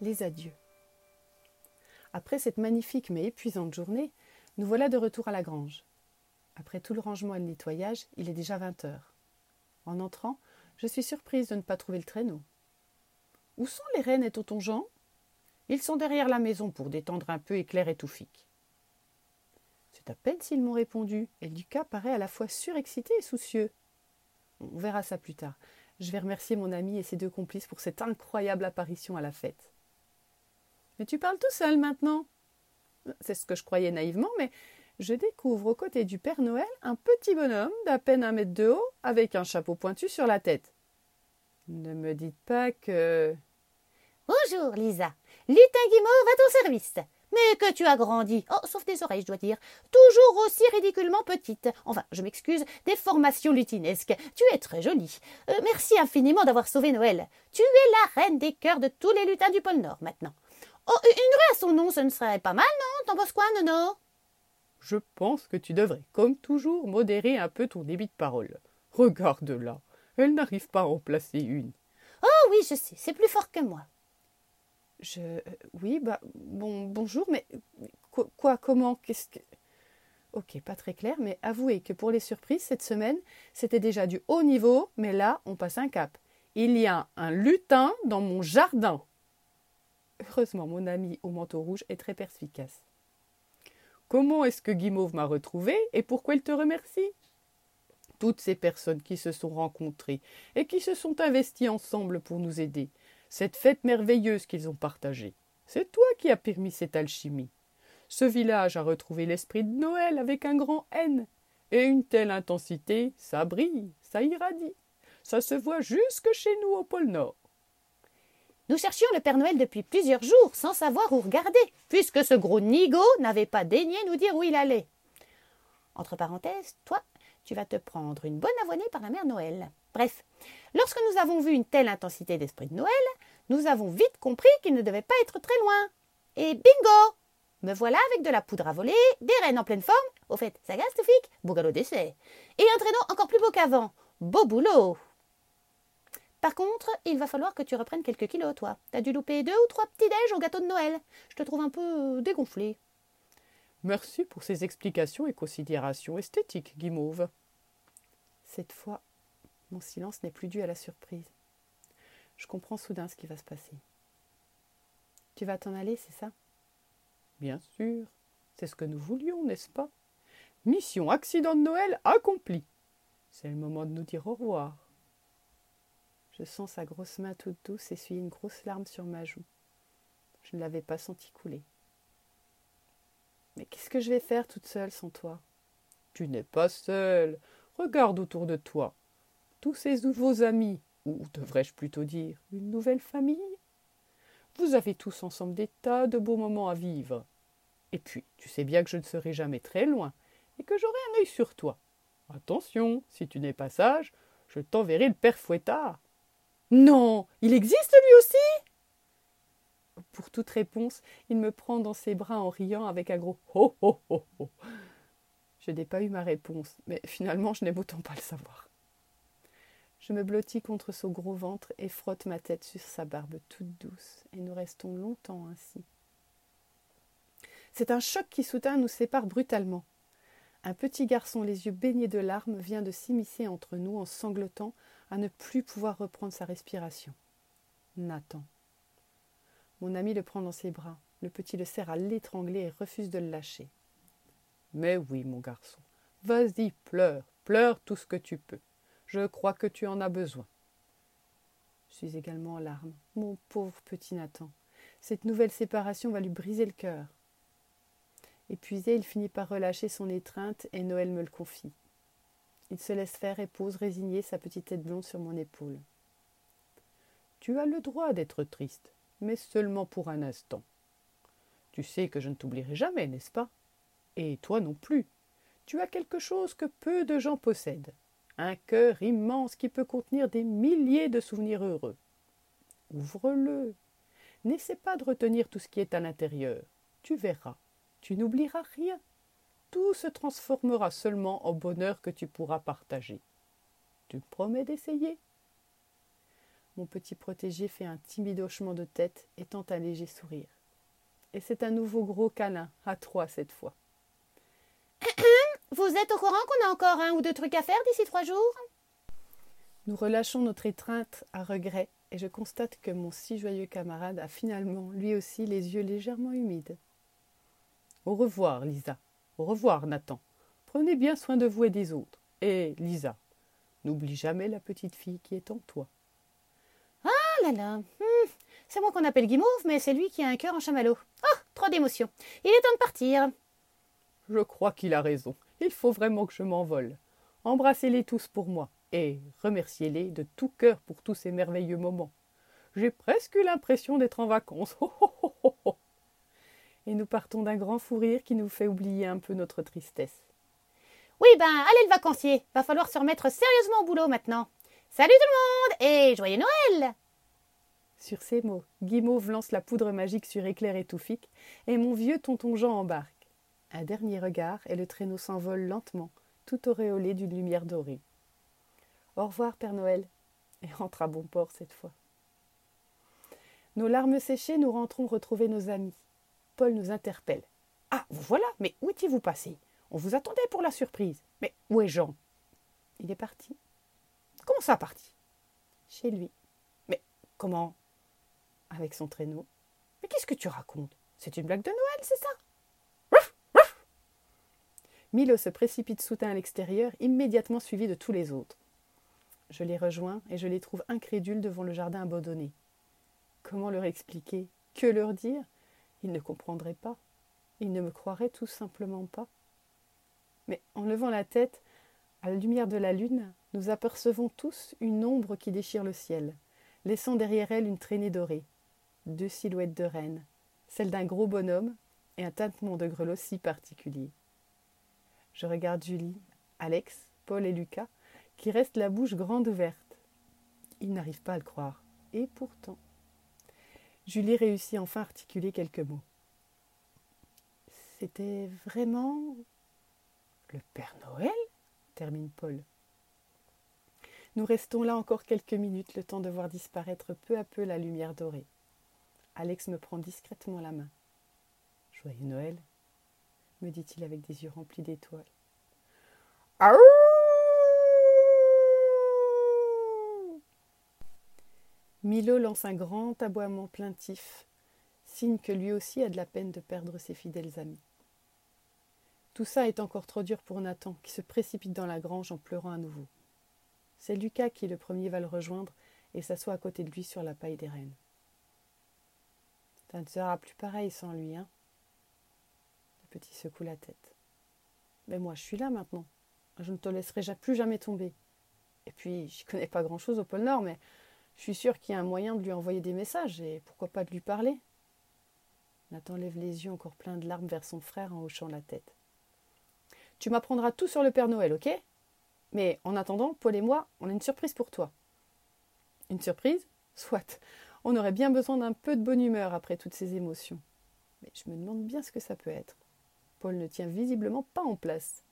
Les adieux. Après cette magnifique mais épuisante journée, nous voilà de retour à la grange. Après tout le rangement et le nettoyage, il est déjà vingt heures. En entrant, je suis surprise de ne pas trouver le traîneau. Où sont les rennes et tonton Jean? Ils sont derrière la maison pour détendre un peu Éclair et Toufik. C'est à peine s'ils m'ont répondu, et Lucas paraît à la fois surexcité et soucieux. On verra ça plus tard. Je vais remercier mon ami et ses deux complices pour cette incroyable apparition à la fête. Mais tu parles tout seul maintenant. C'est ce que je croyais naïvement, mais je découvre aux côtés du Père Noël un petit bonhomme d'à peine un mètre de haut, avec un chapeau pointu sur la tête. Ne me dites pas que. Bonjour, Lisa. Lutin Guimauve à ton service. Mais que tu as grandi. Oh, sauf des oreilles, je dois dire. Toujours aussi ridiculement petite. Enfin, je m'excuse, des formations lutinesques. Tu es très jolie. Euh, merci infiniment d'avoir sauvé Noël. Tu es la reine des cœurs de tous les lutins du pôle Nord maintenant. Oh, une rue à son nom, ce ne serait pas mal, non T'en penses quoi, Nono? Je pense que tu devrais, comme toujours, modérer un peu ton débit de parole. Regarde-la. Elle n'arrive pas à en placer une. Oh oui, je sais, c'est plus fort que moi. Je. Euh, oui, bah. Bon, bonjour, mais. Quoi, comment Qu'est-ce que? Ok, pas très clair, mais avouez que pour les surprises, cette semaine, c'était déjà du haut niveau, mais là, on passe un cap. Il y a un lutin dans mon jardin. Heureusement, mon ami au manteau rouge est très perspicace. Comment est-ce que Guimauve m'a retrouvé et pourquoi il te remercie? Toutes ces personnes qui se sont rencontrées et qui se sont investies ensemble pour nous aider, cette fête merveilleuse qu'ils ont partagée. C'est toi qui as permis cette alchimie. Ce village a retrouvé l'esprit de Noël avec un grand N. Et une telle intensité, ça brille, ça irradie. Ça se voit jusque chez nous au pôle Nord. Nous cherchions le Père Noël depuis plusieurs jours, sans savoir où regarder, puisque ce gros nigo n'avait pas daigné nous dire où il allait. Entre parenthèses, toi, tu vas te prendre une bonne avoinée par la mère Noël. Bref, lorsque nous avons vu une telle intensité d'esprit de Noël, nous avons vite compris qu'il ne devait pas être très loin. Et bingo Me voilà avec de la poudre à voler, des rennes en pleine forme, au fait, ça gasse, Toufik Beau galop d'essai. Et un traîneau encore plus beau qu'avant. Beau boulot par contre, il va falloir que tu reprennes quelques kilos, toi. T'as dû louper deux ou trois petits déj au gâteau de Noël. Je te trouve un peu euh, dégonflé. Merci pour ces explications et considérations esthétiques, Guimauve. Cette fois, mon silence n'est plus dû à la surprise. Je comprends soudain ce qui va se passer. Tu vas t'en aller, c'est ça? Bien sûr. C'est ce que nous voulions, n'est-ce pas? Mission accident de Noël accomplie. C'est le moment de nous dire au revoir. Je sens sa grosse main toute douce essuyer une grosse larme sur ma joue. Je ne l'avais pas senti couler. Mais qu'est-ce que je vais faire toute seule sans toi? Tu n'es pas seule. Regarde autour de toi. Tous ces nouveaux amis, ou devrais-je plutôt dire une nouvelle famille? Vous avez tous ensemble des tas de beaux moments à vivre. Et puis, tu sais bien que je ne serai jamais très loin, et que j'aurai un œil sur toi. Attention, si tu n'es pas sage, je t'enverrai le père Fouettard. Non, il existe lui aussi Pour toute réponse, il me prend dans ses bras en riant avec un gros ho ho ho ho. Je n'ai pas eu ma réponse, mais finalement je n'aime autant pas le savoir. Je me blottis contre son gros ventre et frotte ma tête sur sa barbe toute douce, et nous restons longtemps ainsi. C'est un choc qui soudain nous sépare brutalement. Un petit garçon, les yeux baignés de larmes, vient de s'immiscer entre nous en sanglotant à ne plus pouvoir reprendre sa respiration. Nathan. Mon ami le prend dans ses bras. Le petit le serre à l'étrangler et refuse de le lâcher. Mais oui, mon garçon. Vas-y, pleure, pleure tout ce que tu peux. Je crois que tu en as besoin. Je suis également en larmes. Mon pauvre petit Nathan. Cette nouvelle séparation va lui briser le cœur. Épuisé, il finit par relâcher son étreinte et Noël me le confie. Il se laisse faire et pose résigné sa petite tête blonde sur mon épaule. Tu as le droit d'être triste, mais seulement pour un instant. Tu sais que je ne t'oublierai jamais, n'est-ce pas? Et toi non plus. Tu as quelque chose que peu de gens possèdent. Un cœur immense qui peut contenir des milliers de souvenirs heureux. Ouvre-le. N'essaie pas de retenir tout ce qui est à l'intérieur. Tu verras. Tu n'oublieras rien tout se transformera seulement en bonheur que tu pourras partager. Tu promets d'essayer Mon petit protégé fait un timide hochement de tête et tente un léger sourire. Et c'est un nouveau gros câlin, à trois cette fois. Vous êtes au courant qu'on a encore un ou deux trucs à faire d'ici trois jours? Nous relâchons notre étreinte à regret et je constate que mon si joyeux camarade a finalement, lui aussi, les yeux légèrement humides. Au revoir, Lisa. Au revoir, Nathan. Prenez bien soin de vous et des autres. Et, Lisa, n'oublie jamais la petite fille qui est en toi. Ah là là hmm, C'est moi qu'on appelle Guimauve, mais c'est lui qui a un cœur en chamallow. Oh, trop d'émotions. Il est temps de partir. Je crois qu'il a raison. Il faut vraiment que je m'envole. Embrassez-les tous pour moi et remerciez-les de tout cœur pour tous ces merveilleux moments. J'ai presque eu l'impression d'être en vacances. et nous partons d'un grand fou rire qui nous fait oublier un peu notre tristesse. Oui, ben, allez le vacancier. Va falloir se remettre sérieusement au boulot maintenant. Salut tout le monde et joyeux Noël Sur ces mots, Guimauve lance la poudre magique sur Éclair et et mon vieux tonton Jean embarque. Un dernier regard et le traîneau s'envole lentement, tout auréolé d'une lumière dorée. Au revoir, Père Noël, et rentre à bon port cette fois. Nos larmes séchées, nous rentrons retrouver nos amis. Paul nous interpelle. Ah, vous voilà, mais où étiez-vous passé? On vous attendait pour la surprise. Mais où est Jean? Il est parti. Comment ça parti? Chez lui. Mais comment? Avec son traîneau. Mais qu'est-ce que tu racontes? C'est une blague de Noël, c'est ça? Milo se précipite soudain à l'extérieur, immédiatement suivi de tous les autres. Je les rejoins et je les trouve incrédules devant le jardin abandonné. Comment leur expliquer? Que leur dire? Ils ne comprendraient pas. Ils ne me croiraient tout simplement pas. Mais en levant la tête, à la lumière de la lune, nous apercevons tous une ombre qui déchire le ciel, laissant derrière elle une traînée dorée. Deux silhouettes de reines, celle d'un gros bonhomme et un tintement de grelots si particulier. Je regarde Julie, Alex, Paul et Lucas, qui restent la bouche grande ouverte. Ils n'arrivent pas à le croire. Et pourtant. Julie réussit enfin à articuler quelques mots. C'était vraiment le Père Noël? termine Paul. Nous restons là encore quelques minutes, le temps de voir disparaître peu à peu la lumière dorée. Alex me prend discrètement la main. Joyeux Noël, me dit-il avec des yeux remplis d'étoiles. Milo lance un grand aboiement plaintif, signe que lui aussi a de la peine de perdre ses fidèles amis. Tout ça est encore trop dur pour Nathan, qui se précipite dans la grange en pleurant à nouveau. C'est Lucas qui le premier va le rejoindre et s'assoit à côté de lui sur la paille des rennes. Ça ne sera plus pareil sans lui, hein Petit secoue la tête. Mais moi, je suis là maintenant. Je ne te laisserai plus jamais tomber. Et puis, je connais pas grand-chose au pôle Nord, mais je suis sûre qu'il y a un moyen de lui envoyer des messages, et pourquoi pas de lui parler. Nathan lève les yeux encore pleins de larmes vers son frère en hochant la tête. Tu m'apprendras tout sur le Père Noël, ok? Mais en attendant, Paul et moi, on a une surprise pour toi. Une surprise? Soit. On aurait bien besoin d'un peu de bonne humeur après toutes ces émotions. Mais je me demande bien ce que ça peut être. Paul ne tient visiblement pas en place.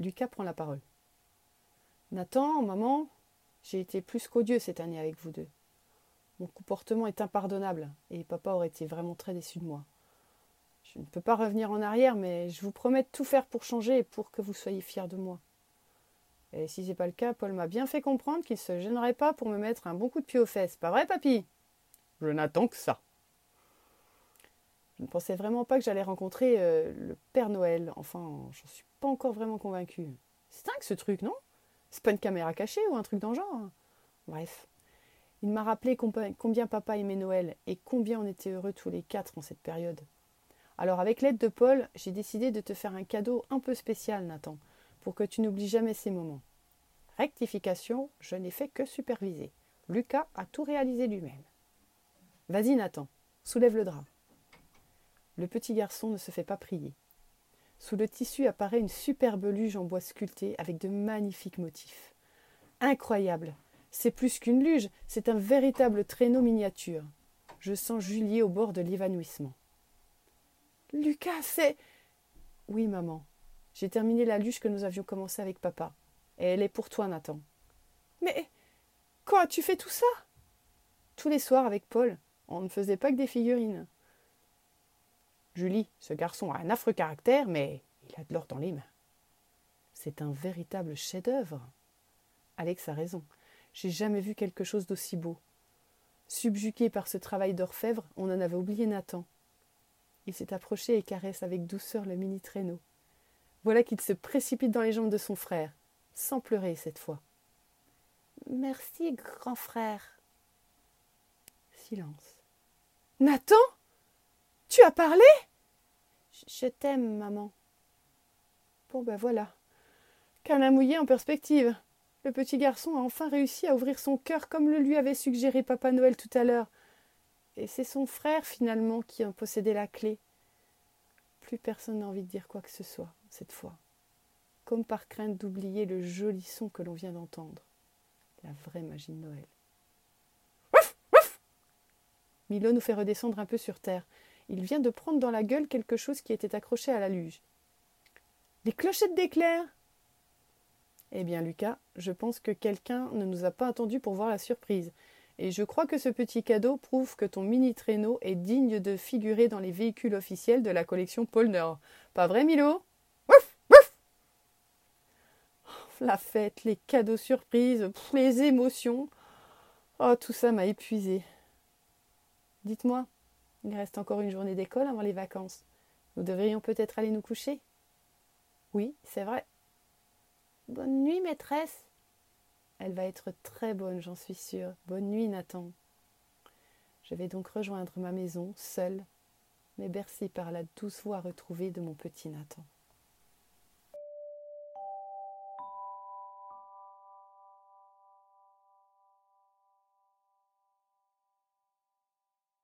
Lucas prend la parole. Nathan, maman, j'ai été plus qu'odieux cette année avec vous deux. Mon comportement est impardonnable et papa aurait été vraiment très déçu de moi. Je ne peux pas revenir en arrière, mais je vous promets de tout faire pour changer et pour que vous soyez fiers de moi. Et si c'est pas le cas, Paul m'a bien fait comprendre qu'il se gênerait pas pour me mettre un bon coup de pied aux fesses. Pas vrai, papy? Je n'attends que ça. Je ne pensais vraiment pas que j'allais rencontrer euh, le Père Noël. Enfin, j'en suis pas encore vraiment convaincue. C'est dingue ce truc, non? C'est pas une caméra cachée ou un truc dans genre hein. Bref. Il m'a rappelé combien papa aimait Noël et combien on était heureux tous les quatre en cette période. Alors, avec l'aide de Paul, j'ai décidé de te faire un cadeau un peu spécial, Nathan, pour que tu n'oublies jamais ces moments. Rectification, je n'ai fait que superviser. Lucas a tout réalisé lui-même. Vas-y, Nathan, soulève le drap. Le petit garçon ne se fait pas prier. Sous le tissu apparaît une superbe luge en bois sculpté avec de magnifiques motifs. Incroyable C'est plus qu'une luge, c'est un véritable traîneau miniature. Je sens Julie au bord de l'évanouissement. Lucas, c'est. Oui, maman. J'ai terminé la luge que nous avions commencée avec papa. Et elle est pour toi, Nathan. Mais. Quoi, tu fais tout ça? Tous les soirs avec Paul. On ne faisait pas que des figurines. Julie, ce garçon a un affreux caractère, mais il a de l'or dans les mains. C'est un véritable chef-d'œuvre. Alex a raison. J'ai jamais vu quelque chose d'aussi beau. Subjugué par ce travail d'orfèvre, on en avait oublié Nathan. Il s'est approché et caresse avec douceur le mini traîneau. Voilà qu'il se précipite dans les jambes de son frère, sans pleurer cette fois. Merci, grand frère. Silence. Nathan? Tu as parlé? Je t'aime, maman. Bon ben voilà. Qu'un mouillé en perspective. Le petit garçon a enfin réussi à ouvrir son cœur comme le lui avait suggéré Papa Noël tout à l'heure. Et c'est son frère finalement qui en possédait la clé. Plus personne n'a envie de dire quoi que ce soit, cette fois. Comme par crainte d'oublier le joli son que l'on vient d'entendre. La vraie magie de Noël. Milo nous fait redescendre un peu sur terre. Il vient de prendre dans la gueule quelque chose qui était accroché à la luge. Les clochettes d'éclair Eh bien, Lucas, je pense que quelqu'un ne nous a pas attendus pour voir la surprise. Et je crois que ce petit cadeau prouve que ton mini traîneau est digne de figurer dans les véhicules officiels de la collection Polner. Pas vrai, Milo? La fête, les cadeaux surprises, les émotions. Oh, tout ça m'a épuisé. Dites-moi, il reste encore une journée d'école avant les vacances. Nous devrions peut-être aller nous coucher Oui, c'est vrai. Bonne nuit, maîtresse. Elle va être très bonne, j'en suis sûre. Bonne nuit, Nathan. Je vais donc rejoindre ma maison, seule, mais bercée par la douce voix retrouvée de mon petit Nathan.